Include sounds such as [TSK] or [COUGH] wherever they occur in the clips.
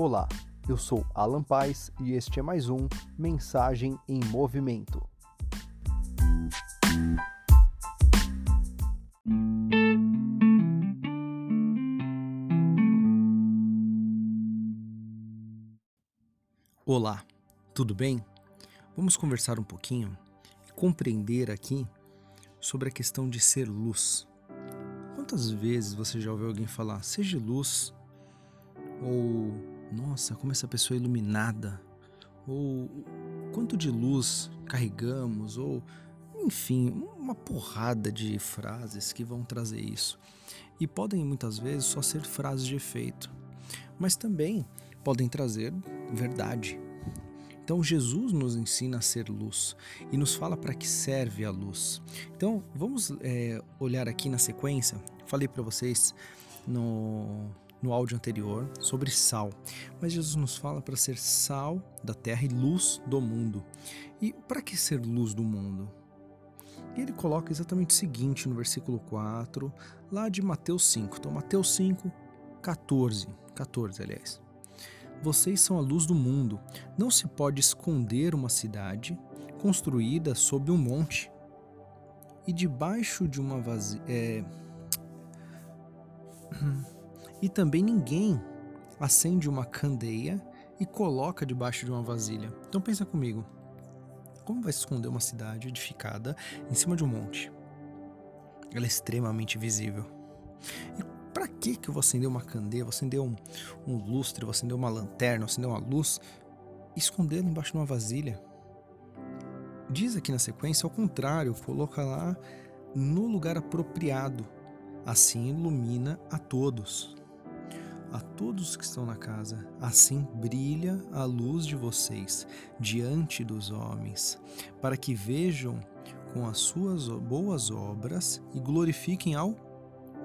Olá, eu sou Alan Paz e este é mais um Mensagem em Movimento. Olá, tudo bem? Vamos conversar um pouquinho e compreender aqui sobre a questão de ser luz. Quantas vezes você já ouviu alguém falar, seja luz? Ou, nossa, como essa pessoa é iluminada? Ou, quanto de luz carregamos? Ou, enfim, uma porrada de frases que vão trazer isso. E podem muitas vezes só ser frases de efeito, mas também podem trazer verdade. Então Jesus nos ensina a ser luz e nos fala para que serve a luz. Então vamos é, olhar aqui na sequência. Falei para vocês no, no áudio anterior sobre sal, mas Jesus nos fala para ser sal da terra e luz do mundo. E para que ser luz do mundo? E ele coloca exatamente o seguinte no versículo 4, lá de Mateus 5. Então, Mateus 5, 14. 14, aliás. Vocês são a luz do mundo. Não se pode esconder uma cidade construída sob um monte e debaixo de uma vazia. É... [TSK] E também ninguém acende uma candeia e coloca debaixo de uma vasilha. Então pensa comigo. Como vai se esconder uma cidade edificada em cima de um monte? Ela é extremamente visível. E para que que eu vou acender uma candeia, vou acender um, um lustre, vou acender uma lanterna, vou acender uma luz e escondê-la embaixo de uma vasilha? Diz aqui na sequência, ao contrário, coloca lá no lugar apropriado. Assim ilumina a todos. A todos que estão na casa, assim brilha a luz de vocês diante dos homens, para que vejam com as suas boas obras e glorifiquem ao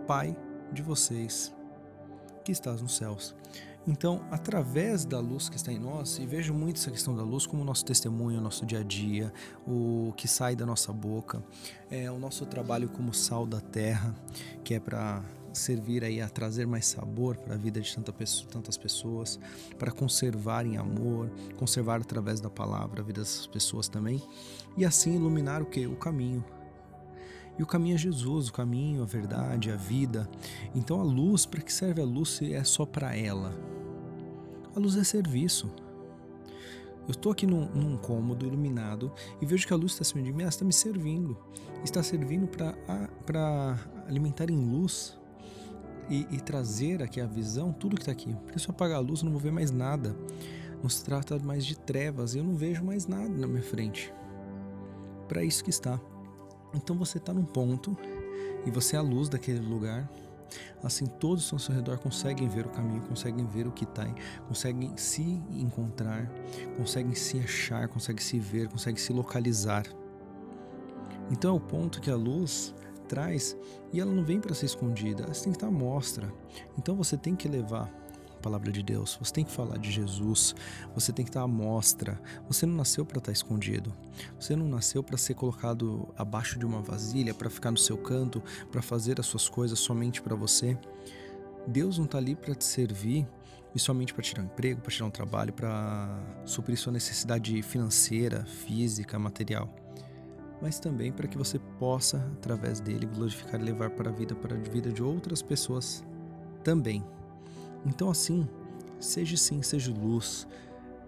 Pai de vocês que estás nos céus. Então, através da luz que está em nós, e vejo muito essa questão da luz como nosso testemunho, nosso dia a dia, o que sai da nossa boca, é o nosso trabalho como sal da terra, que é para servir aí a trazer mais sabor para a vida de tanta pessoa, tantas pessoas, para conservar em amor, conservar através da palavra a vida dessas pessoas também, e assim iluminar o que? O caminho, e o caminho é Jesus, o caminho, a verdade, a vida. Então a luz, para que serve a luz se é só para ela? A luz é serviço. Eu estou aqui num, num, cômodo iluminado e vejo que a luz está acima de mim, ela está me servindo. Está servindo para alimentar em luz e, e, trazer aqui a visão, tudo que está aqui. Porque se eu apagar a luz, eu não vou ver mais nada. Não se trata mais de trevas, eu não vejo mais nada na minha frente. Para isso que está. Então você está num ponto e você é a luz daquele lugar. Assim, todos ao seu redor conseguem ver o caminho, conseguem ver o que está, conseguem se encontrar, conseguem se achar, conseguem se ver, conseguem se localizar. Então é o ponto que a luz traz e ela não vem para ser escondida, ela tem que estar à mostra. Então você tem que levar palavra de Deus, você tem que falar de Jesus, você tem que estar à mostra. Você não nasceu para estar escondido, você não nasceu para ser colocado abaixo de uma vasilha, para ficar no seu canto, para fazer as suas coisas somente para você. Deus não está ali para te servir e somente para tirar um emprego, para tirar um trabalho, para suprir sua necessidade financeira, física, material mas também para que você possa, através dele, glorificar e levar para a vida, para a vida de outras pessoas também. Então, assim, seja sim, seja luz,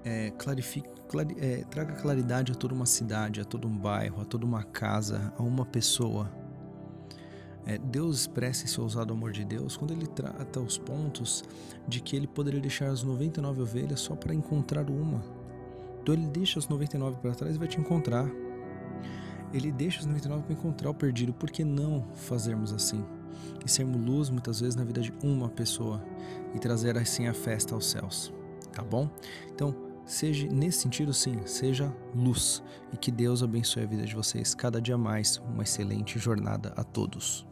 é, clarifique, clari, é, traga claridade a toda uma cidade, a todo um bairro, a toda uma casa, a uma pessoa. É, Deus expressa esse ousado amor de Deus quando ele trata os pontos de que ele poderia deixar as 99 ovelhas só para encontrar uma. Então ele deixa as 99 para trás e vai te encontrar. Ele deixa as 99 para encontrar o perdido. Por que não fazermos assim? e sermos luz muitas vezes na vida de uma pessoa e trazer assim a festa aos céus, tá bom? Então, seja nesse sentido sim, seja luz e que Deus abençoe a vida de vocês cada dia mais. Uma excelente jornada a todos.